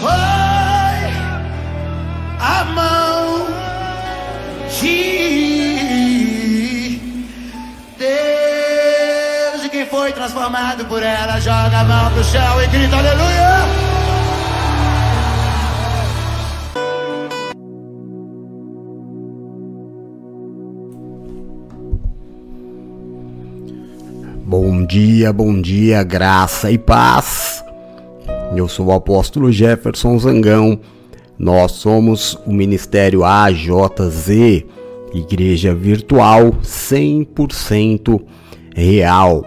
Foi a mão de Deus. E quem foi transformado por ela, joga a mão pro chão e grita aleluia. Bom dia, bom dia, graça e paz. Eu sou o apóstolo Jefferson Zangão. Nós somos o Ministério AJZ, Igreja Virtual 100% real,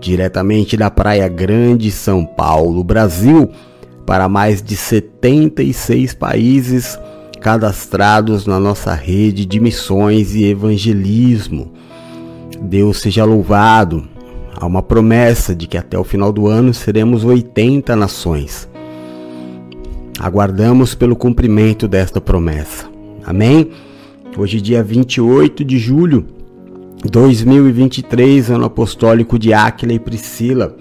diretamente da Praia Grande, São Paulo, Brasil, para mais de 76 países cadastrados na nossa rede de missões e evangelismo. Deus seja louvado Há uma promessa de que até o final do ano seremos 80 nações. Aguardamos pelo cumprimento desta promessa. Amém? Hoje, dia 28 de julho de 2023, ano apostólico de Áquila e Priscila.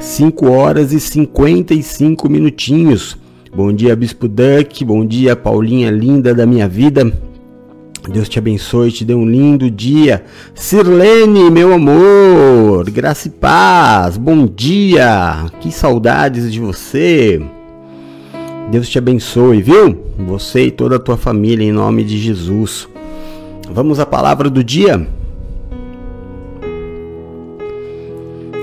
5 horas e 55 minutinhos. Bom dia, Bispo Duck. Bom dia, Paulinha linda da minha vida. Deus te abençoe, te dê um lindo dia. Sirlene, meu amor, graça e paz, bom dia. Que saudades de você. Deus te abençoe, viu? Você e toda a tua família, em nome de Jesus. Vamos à palavra do dia.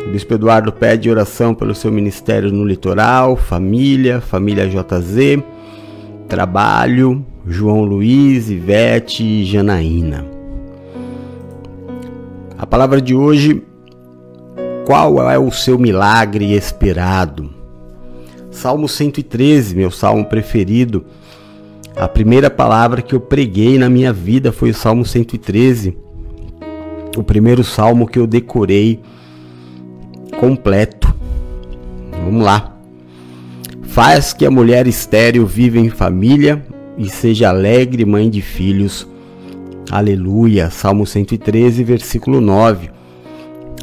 O Bispo Eduardo pede oração pelo seu ministério no litoral, família, família JZ, trabalho, João Luiz, Ivete e Janaína. A palavra de hoje, qual é o seu milagre esperado? Salmo 113, meu salmo preferido. A primeira palavra que eu preguei na minha vida foi o Salmo 113. O primeiro salmo que eu decorei completo. Vamos lá. Faz que a mulher estéril viva em família, e seja alegre, mãe de filhos. Aleluia. Salmo 113, versículo 9.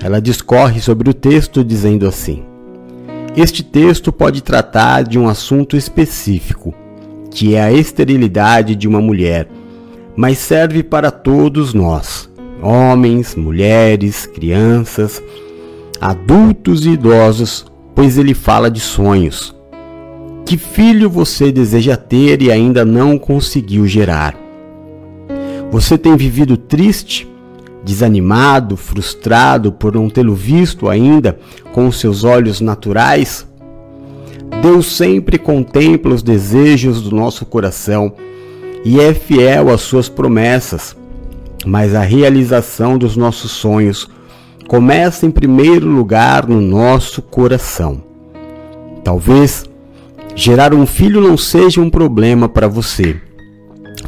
Ela discorre sobre o texto dizendo assim: Este texto pode tratar de um assunto específico, que é a esterilidade de uma mulher, mas serve para todos nós, homens, mulheres, crianças, adultos e idosos, pois ele fala de sonhos que filho você deseja ter e ainda não conseguiu gerar? Você tem vivido triste, desanimado, frustrado por não tê-lo visto ainda com os seus olhos naturais? Deus sempre contempla os desejos do nosso coração e é fiel às suas promessas, mas a realização dos nossos sonhos começa em primeiro lugar no nosso coração. Talvez Gerar um filho não seja um problema para você.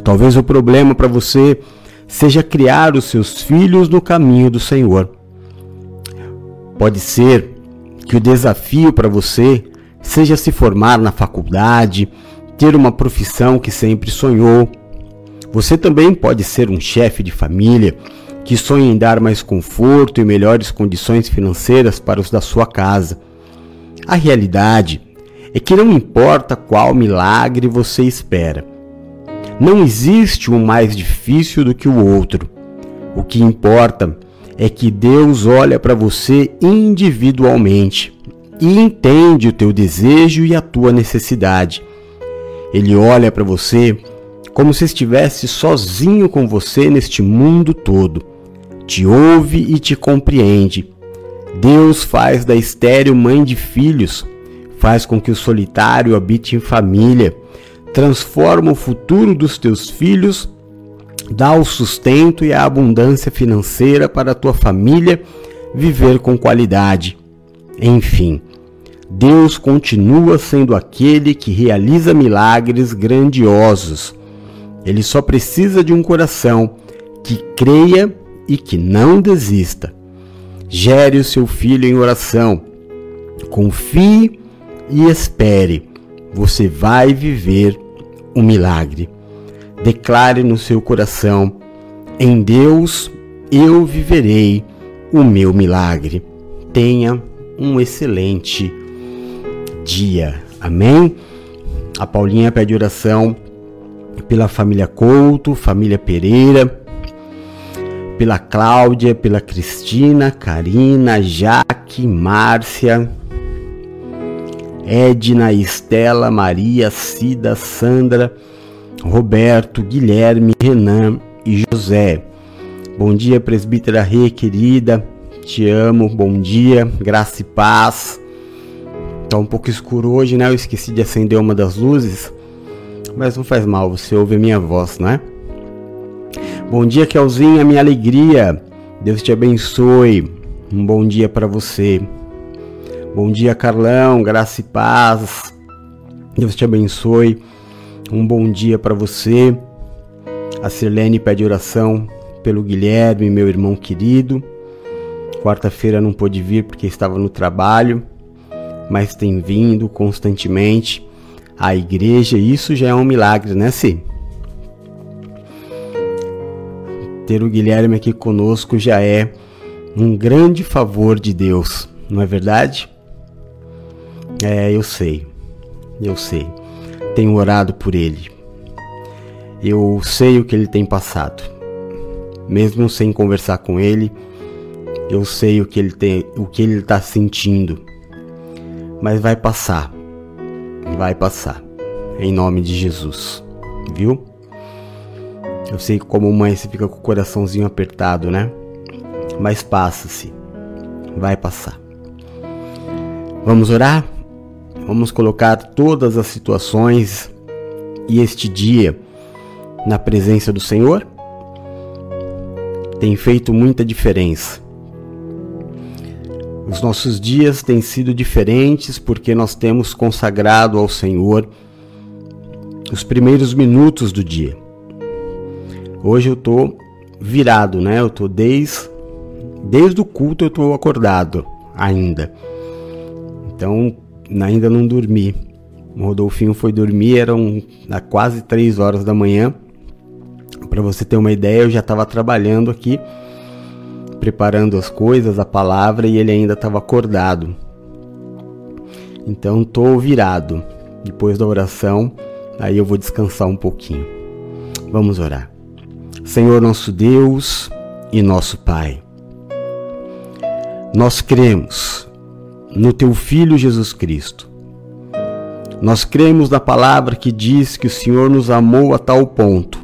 Talvez o problema para você seja criar os seus filhos no caminho do Senhor. Pode ser que o desafio para você seja se formar na faculdade, ter uma profissão que sempre sonhou. Você também pode ser um chefe de família que sonha em dar mais conforto e melhores condições financeiras para os da sua casa. A realidade é que não importa qual milagre você espera. Não existe um mais difícil do que o outro. O que importa é que Deus olha para você individualmente e entende o teu desejo e a tua necessidade. Ele olha para você como se estivesse sozinho com você neste mundo todo. Te ouve e te compreende. Deus faz da estéreo mãe de filhos faz com que o solitário habite em família, transforma o futuro dos teus filhos, dá o sustento e a abundância financeira para a tua família viver com qualidade. Enfim, Deus continua sendo aquele que realiza milagres grandiosos. Ele só precisa de um coração que creia e que não desista. Gere o seu filho em oração. Confie e espere, você vai viver um milagre. Declare no seu coração: em Deus eu viverei o meu milagre. Tenha um excelente dia. Amém? A Paulinha pede oração pela família Couto, família Pereira, pela Cláudia, pela Cristina, Karina, Jaque, Márcia, Edna, Estela, Maria, Cida, Sandra, Roberto, Guilherme, Renan e José. Bom dia, presbítera Rê, querida. Te amo. Bom dia, graça e paz. Tá um pouco escuro hoje, né? Eu esqueci de acender uma das luzes. Mas não faz mal, você ouve a minha voz, né? Bom dia, Kelzinha, minha alegria. Deus te abençoe. Um bom dia para você. Bom dia, Carlão, graça e paz. Deus te abençoe. Um bom dia para você. A Sirlene pede oração pelo Guilherme, meu irmão querido. Quarta-feira não pôde vir porque estava no trabalho, mas tem vindo constantemente à igreja. Isso já é um milagre, né, Si? Ter o Guilherme aqui conosco já é um grande favor de Deus, não é verdade? É, eu sei, eu sei tenho orado por ele. Eu sei o que ele tem passado. Mesmo sem conversar com ele, eu sei o que ele tem, o que ele está sentindo. Mas vai passar. Vai passar. Em nome de Jesus. Viu? Eu sei que como mãe você fica com o coraçãozinho apertado, né? Mas passa-se. Vai passar. Vamos orar? Vamos colocar todas as situações e este dia na presença do Senhor? Tem feito muita diferença. Os nossos dias têm sido diferentes porque nós temos consagrado ao Senhor os primeiros minutos do dia. Hoje eu tô virado, né? Eu tô desde desde o culto eu tô acordado ainda. Então, ainda não dormi. O Rodolfinho foi dormir, eram quase 3 horas da manhã. Para você ter uma ideia, eu já estava trabalhando aqui, preparando as coisas, a palavra, e ele ainda estava acordado. Então tô virado. Depois da oração, aí eu vou descansar um pouquinho. Vamos orar. Senhor nosso Deus e nosso Pai. Nós cremos no teu Filho Jesus Cristo. Nós cremos na palavra que diz que o Senhor nos amou a tal ponto,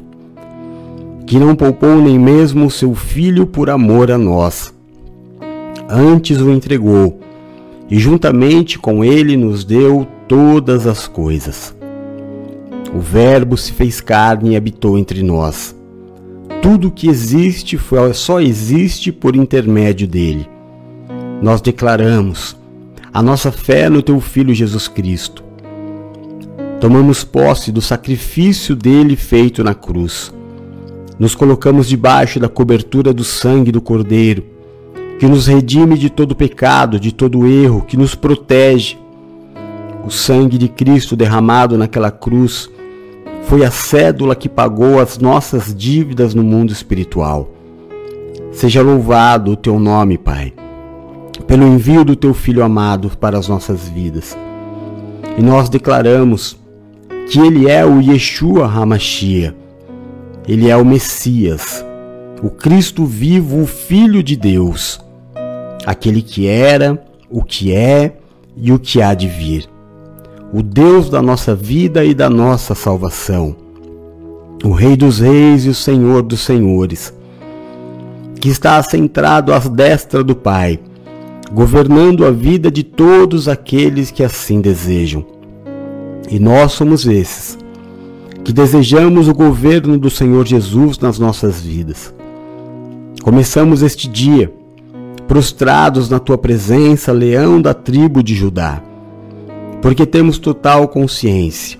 que não poupou nem mesmo o seu Filho por amor a nós. Antes o entregou, e juntamente com ele nos deu todas as coisas. O Verbo se fez carne e habitou entre nós. Tudo que existe só existe por intermédio dele. Nós declaramos a nossa fé no teu Filho Jesus Cristo. Tomamos posse do sacrifício dele feito na cruz. Nos colocamos debaixo da cobertura do sangue do Cordeiro, que nos redime de todo pecado, de todo erro, que nos protege. O sangue de Cristo derramado naquela cruz foi a cédula que pagou as nossas dívidas no mundo espiritual. Seja louvado o teu nome, Pai pelo envio do teu Filho amado para as nossas vidas. E nós declaramos que ele é o Yeshua Hamashia, ele é o Messias, o Cristo vivo, o Filho de Deus, aquele que era, o que é e o que há de vir, o Deus da nossa vida e da nossa salvação, o Rei dos Reis e o Senhor dos Senhores, que está assentado à destra do Pai governando a vida de todos aqueles que assim desejam. E nós somos esses, que desejamos o governo do Senhor Jesus nas nossas vidas. Começamos este dia prostrados na tua presença, leão da tribo de Judá, porque temos total consciência.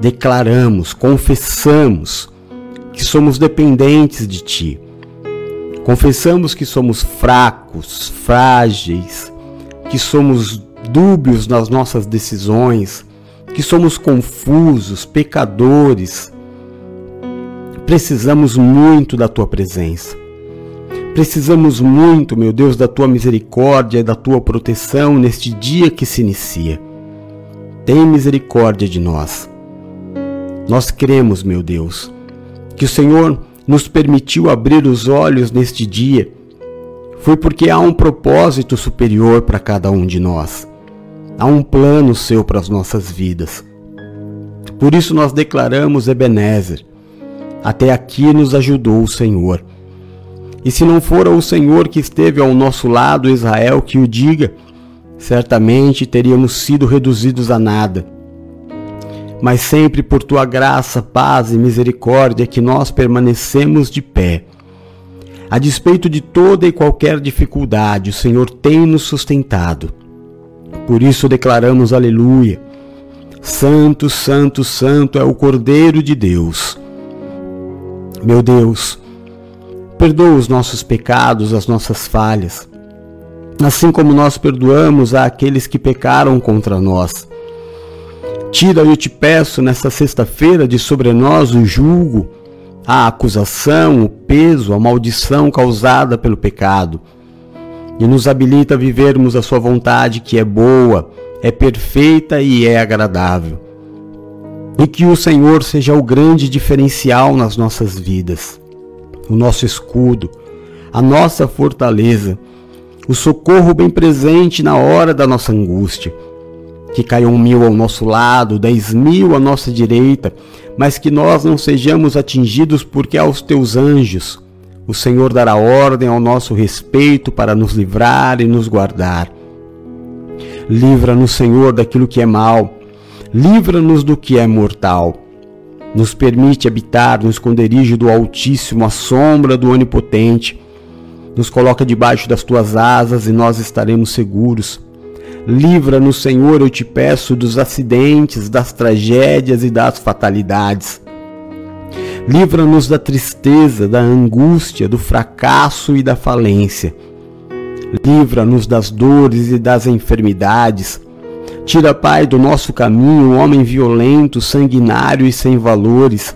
Declaramos, confessamos que somos dependentes de ti Confessamos que somos fracos, frágeis, que somos dúbios nas nossas decisões, que somos confusos, pecadores. Precisamos muito da tua presença. Precisamos muito, meu Deus, da tua misericórdia e da tua proteção neste dia que se inicia. tem misericórdia de nós. Nós cremos, meu Deus, que o Senhor nos permitiu abrir os olhos neste dia foi porque há um propósito superior para cada um de nós. Há um plano seu para as nossas vidas. Por isso nós declaramos Ebenezer. Até aqui nos ajudou o Senhor. E se não for o Senhor que esteve ao nosso lado, Israel, que o diga, certamente teríamos sido reduzidos a nada. Mas sempre por tua graça, paz e misericórdia que nós permanecemos de pé. A despeito de toda e qualquer dificuldade, o Senhor tem nos sustentado. Por isso declaramos aleluia. Santo, santo, santo é o Cordeiro de Deus. Meu Deus, perdoa os nossos pecados, as nossas falhas, assim como nós perdoamos àqueles que pecaram contra nós. Tira, eu te peço, nesta sexta-feira de sobre nós o julgo, a acusação, o peso, a maldição causada pelo pecado, e nos habilita a vivermos a Sua vontade que é boa, é perfeita e é agradável. E que o Senhor seja o grande diferencial nas nossas vidas, o nosso escudo, a nossa fortaleza, o socorro bem presente na hora da nossa angústia. Que caiam mil ao nosso lado, dez mil à nossa direita, mas que nós não sejamos atingidos porque aos teus anjos o Senhor dará ordem ao nosso respeito para nos livrar e nos guardar. Livra-nos, Senhor, daquilo que é mal, livra-nos do que é mortal. Nos permite habitar no esconderijo do Altíssimo, à sombra do Onipotente. Nos coloca debaixo das tuas asas e nós estaremos seguros. Livra-nos, Senhor, eu te peço, dos acidentes, das tragédias e das fatalidades. Livra-nos da tristeza, da angústia, do fracasso e da falência. Livra-nos das dores e das enfermidades. Tira, Pai, do nosso caminho o homem violento, sanguinário e sem valores.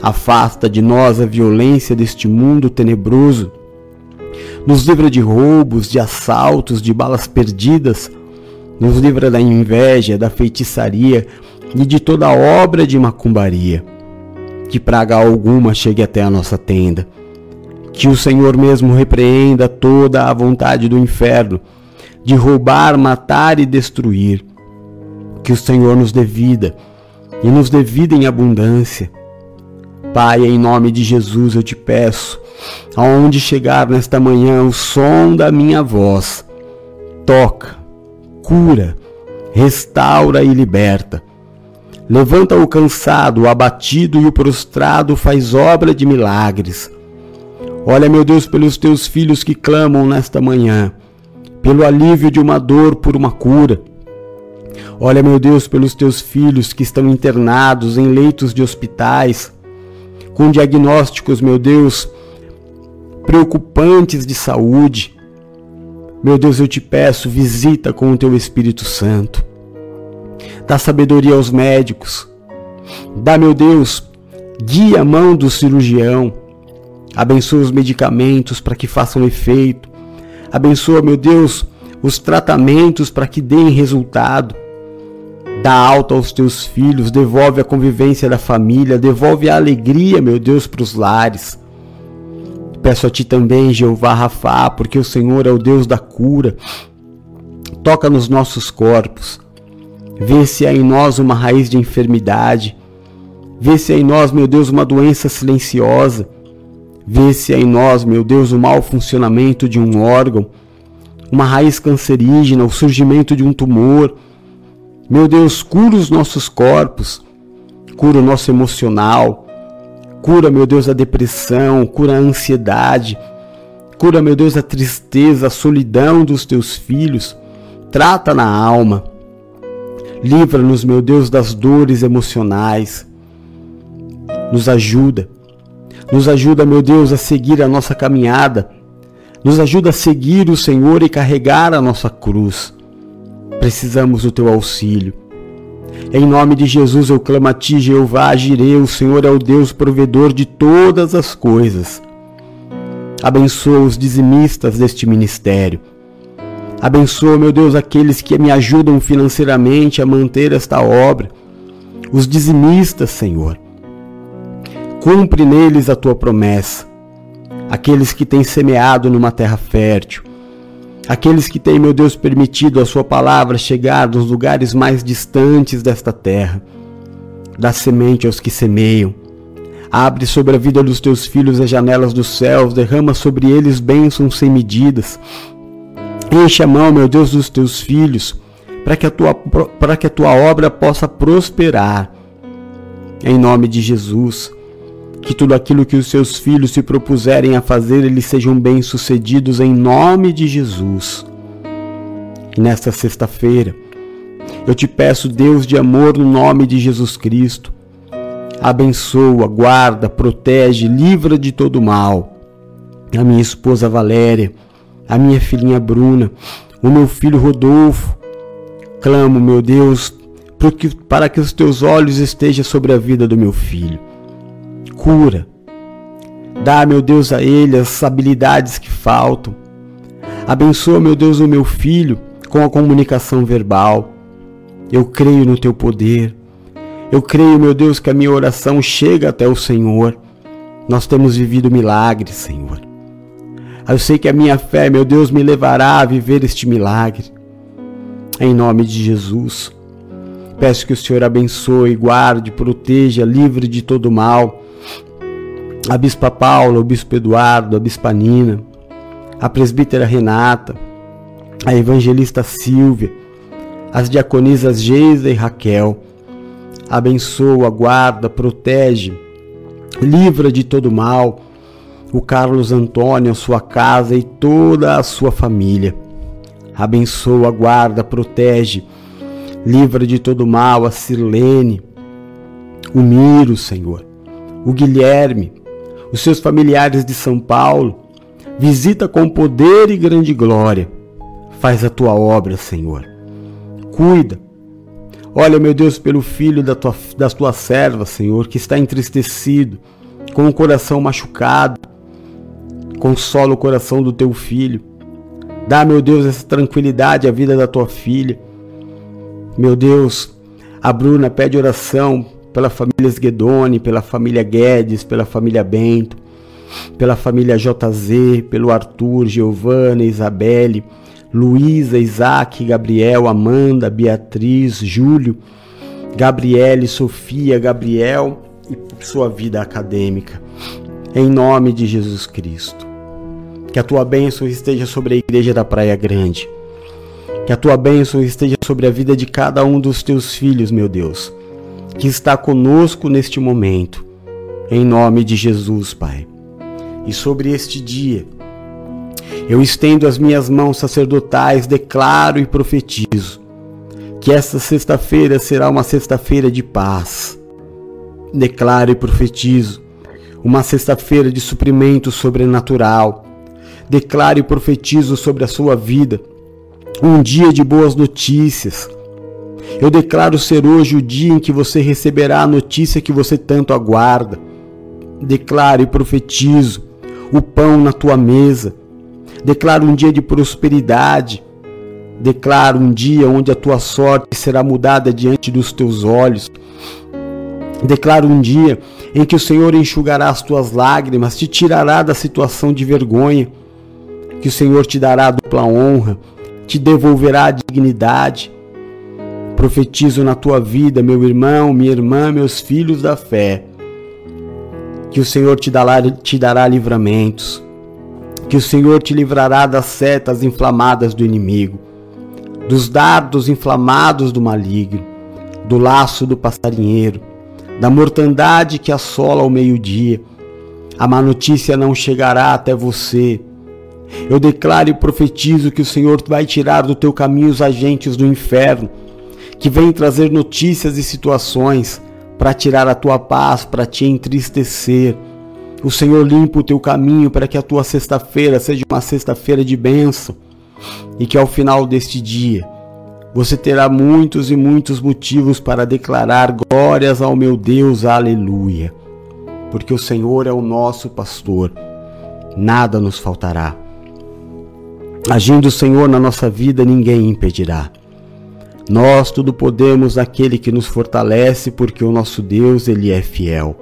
Afasta de nós a violência deste mundo tenebroso. Nos livra de roubos, de assaltos, de balas perdidas nos livra da inveja, da feitiçaria e de toda obra de macumbaria. Que praga alguma chegue até a nossa tenda. Que o Senhor mesmo repreenda toda a vontade do inferno de roubar, matar e destruir. Que o Senhor nos dê vida e nos dê vida em abundância. Pai, em nome de Jesus eu te peço, aonde chegar nesta manhã o som da minha voz, toca, cura, restaura e liberta. Levanta o cansado, o abatido e o prostrado, faz obra de milagres. Olha, meu Deus, pelos teus filhos que clamam nesta manhã, pelo alívio de uma dor por uma cura. Olha, meu Deus, pelos teus filhos que estão internados em leitos de hospitais, com diagnósticos, meu Deus, preocupantes de saúde. Meu Deus, eu te peço, visita com o teu Espírito Santo. Dá sabedoria aos médicos. Dá, meu Deus, guia a mão do cirurgião. Abençoa os medicamentos para que façam efeito. Abençoa, meu Deus, os tratamentos para que deem resultado. Dá alta aos teus filhos, devolve a convivência da família, devolve a alegria, meu Deus, para os lares. Peço a ti também, Jeová Rafá, porque o Senhor é o Deus da cura. Toca nos nossos corpos. Vê se há em nós uma raiz de enfermidade. Vê se há em nós, meu Deus, uma doença silenciosa. Vê se há em nós, meu Deus, o mau funcionamento de um órgão, uma raiz cancerígena, o surgimento de um tumor. Meu Deus, cura os nossos corpos, cura o nosso emocional, Cura, meu Deus, a depressão, cura a ansiedade, cura, meu Deus, a tristeza, a solidão dos teus filhos. Trata na alma. Livra-nos, meu Deus, das dores emocionais. Nos ajuda. Nos ajuda, meu Deus, a seguir a nossa caminhada. Nos ajuda a seguir o Senhor e carregar a nossa cruz. Precisamos do teu auxílio. Em nome de Jesus eu clamo a ti, Jeová, Jireh, o Senhor é o Deus provedor de todas as coisas. Abençoa os dizimistas deste ministério. Abençoa, meu Deus, aqueles que me ajudam financeiramente a manter esta obra, os dizimistas, Senhor. Cumpre neles a tua promessa. Aqueles que têm semeado numa terra fértil, aqueles que têm, meu Deus, permitido a Sua palavra chegar nos lugares mais distantes desta terra. Dá semente aos que semeiam. Abre sobre a vida dos teus filhos as janelas dos céus, derrama sobre eles bênçãos sem medidas. Enche a mão, meu Deus, dos teus filhos, para que, a tua, para que a tua obra possa prosperar. Em nome de Jesus que tudo aquilo que os seus filhos se propuserem a fazer, eles sejam bem-sucedidos em nome de Jesus. Nesta sexta-feira, eu te peço, Deus de amor, no nome de Jesus Cristo, abençoa, guarda, protege, livra de todo mal a minha esposa Valéria, a minha filhinha Bruna, o meu filho Rodolfo. Clamo, meu Deus, para que os teus olhos estejam sobre a vida do meu filho cura. Dá, meu Deus, a ele as habilidades que faltam. Abençoa, meu Deus, o meu filho com a comunicação verbal. Eu creio no teu poder. Eu creio, meu Deus, que a minha oração chega até o Senhor. Nós temos vivido milagres, Senhor. Eu sei que a minha fé, meu Deus, me levará a viver este milagre. Em nome de Jesus. Peço que o Senhor abençoe, guarde, proteja, livre de todo mal a Bispa Paula, o Bispo Eduardo, a Bispa Nina, a Presbítera Renata, a Evangelista Silvia, as diaconisas Geisa e Raquel. Abençoa, guarda, protege, livra de todo mal o Carlos Antônio, a sua casa e toda a sua família. Abençoa, guarda, protege, livra de todo mal a Sirlene, o Miro, Senhor, o Guilherme, os seus familiares de São Paulo. Visita com poder e grande glória. Faz a tua obra, Senhor. Cuida. Olha, meu Deus, pelo filho da tua, das tuas servas, Senhor, que está entristecido, com o coração machucado. Consola o coração do teu filho. Dá, meu Deus, essa tranquilidade à vida da tua filha. Meu Deus, a Bruna pede oração pela família Guedoni, pela família Guedes, pela família Bento, pela família JZ, pelo Arthur, Giovana, Isabelle, Luísa, Isaac, Gabriel, Amanda, Beatriz, Júlio, Gabriele, Sofia, Gabriel e sua vida acadêmica. Em nome de Jesus Cristo. Que a tua bênção esteja sobre a igreja da Praia Grande. Que a tua bênção esteja sobre a vida de cada um dos teus filhos, meu Deus que está conosco neste momento, em nome de Jesus, Pai. E sobre este dia, eu estendo as minhas mãos sacerdotais, declaro e profetizo que esta sexta-feira será uma sexta-feira de paz. Declaro e profetizo uma sexta-feira de suprimento sobrenatural. Declaro e profetizo sobre a sua vida um dia de boas notícias eu declaro ser hoje o dia em que você receberá a notícia que você tanto aguarda. Declaro e profetizo o pão na tua mesa. Declaro um dia de prosperidade. Declaro um dia onde a tua sorte será mudada diante dos teus olhos. Declaro um dia em que o Senhor enxugará as tuas lágrimas, te tirará da situação de vergonha, que o Senhor te dará dupla honra, te devolverá a dignidade, Profetizo na tua vida, meu irmão, minha irmã, meus filhos da fé, que o Senhor te dará, te dará livramentos, que o Senhor te livrará das setas inflamadas do inimigo, dos dardos inflamados do maligno, do laço do passarinheiro, da mortandade que assola ao meio-dia. A má notícia não chegará até você. Eu declaro e profetizo que o Senhor vai tirar do teu caminho os agentes do inferno que vem trazer notícias e situações para tirar a tua paz, para te entristecer. O Senhor limpa o teu caminho para que a tua sexta-feira seja uma sexta-feira de bênção e que ao final deste dia você terá muitos e muitos motivos para declarar glórias ao meu Deus, aleluia. Porque o Senhor é o nosso pastor, nada nos faltará. Agindo o Senhor na nossa vida, ninguém impedirá. Nós tudo podemos naquele que nos fortalece, porque o nosso Deus, ele é fiel.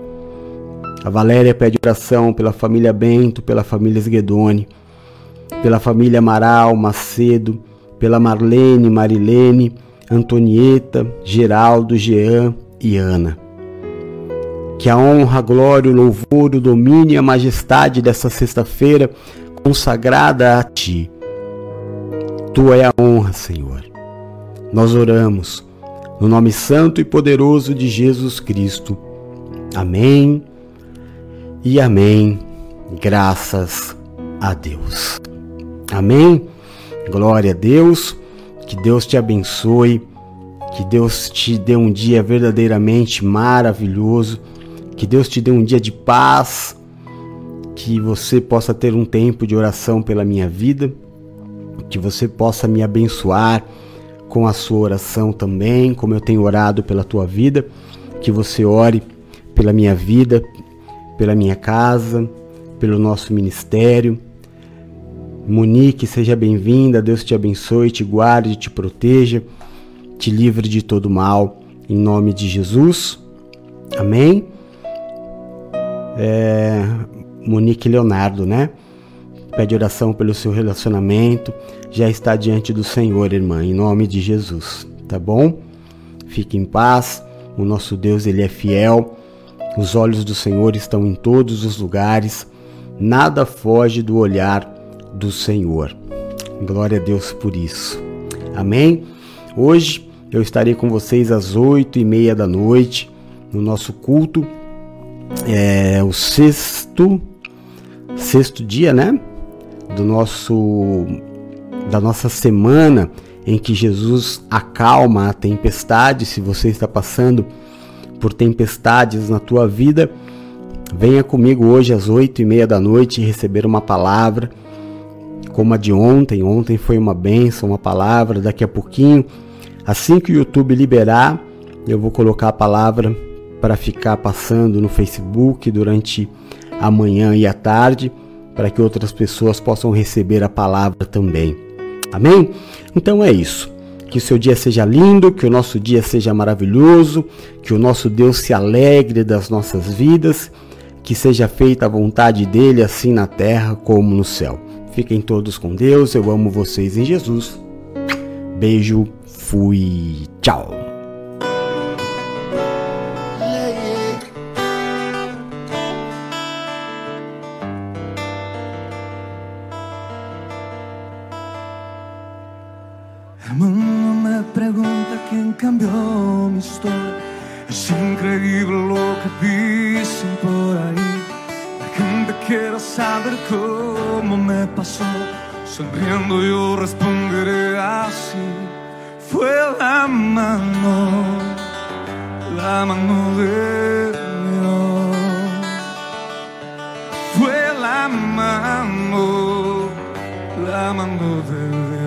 A Valéria pede oração pela família Bento, pela família Esguedone, pela família Amaral, Macedo, pela Marlene, Marilene, Antonieta, Geraldo, Jean e Ana. Que a honra, a glória, o louvor, o domínio e a majestade dessa sexta-feira consagrada a Ti. Tua é a honra, Senhor. Nós oramos no nome santo e poderoso de Jesus Cristo. Amém e amém. Graças a Deus. Amém. Glória a Deus. Que Deus te abençoe. Que Deus te dê um dia verdadeiramente maravilhoso. Que Deus te dê um dia de paz. Que você possa ter um tempo de oração pela minha vida. Que você possa me abençoar com a sua oração também, como eu tenho orado pela tua vida. Que você ore pela minha vida, pela minha casa, pelo nosso ministério. Monique, seja bem-vinda. Deus te abençoe, te guarde, te proteja, te livre de todo mal. Em nome de Jesus. Amém. É, Monique Leonardo, né? Pede oração pelo seu relacionamento. Já está diante do Senhor, irmã, em nome de Jesus. Tá bom? Fique em paz. O nosso Deus, ele é fiel. Os olhos do Senhor estão em todos os lugares. Nada foge do olhar do Senhor. Glória a Deus por isso. Amém? Hoje eu estarei com vocês às oito e meia da noite no nosso culto. É o sexto, sexto dia, né? Do nosso, da nossa semana em que Jesus acalma a tempestade. Se você está passando por tempestades na tua vida, venha comigo hoje às oito e meia da noite receber uma palavra como a de ontem. Ontem foi uma benção, uma palavra. Daqui a pouquinho, assim que o YouTube liberar, eu vou colocar a palavra para ficar passando no Facebook durante a manhã e a tarde, para que outras pessoas possam receber a palavra também. Amém? Então é isso. Que o seu dia seja lindo, que o nosso dia seja maravilhoso, que o nosso Deus se alegre das nossas vidas, que seja feita a vontade dele, assim na terra como no céu. Fiquem todos com Deus, eu amo vocês em Jesus. Beijo, fui, tchau. El mundo me pregunta quién cambió mi historia. Es increíble lo que dicen por ahí. La gente quiere saber cómo me pasó. Sonriendo yo responderé así. Fue la mano, la mano de Dios. Fue la mano, la mano de Dios.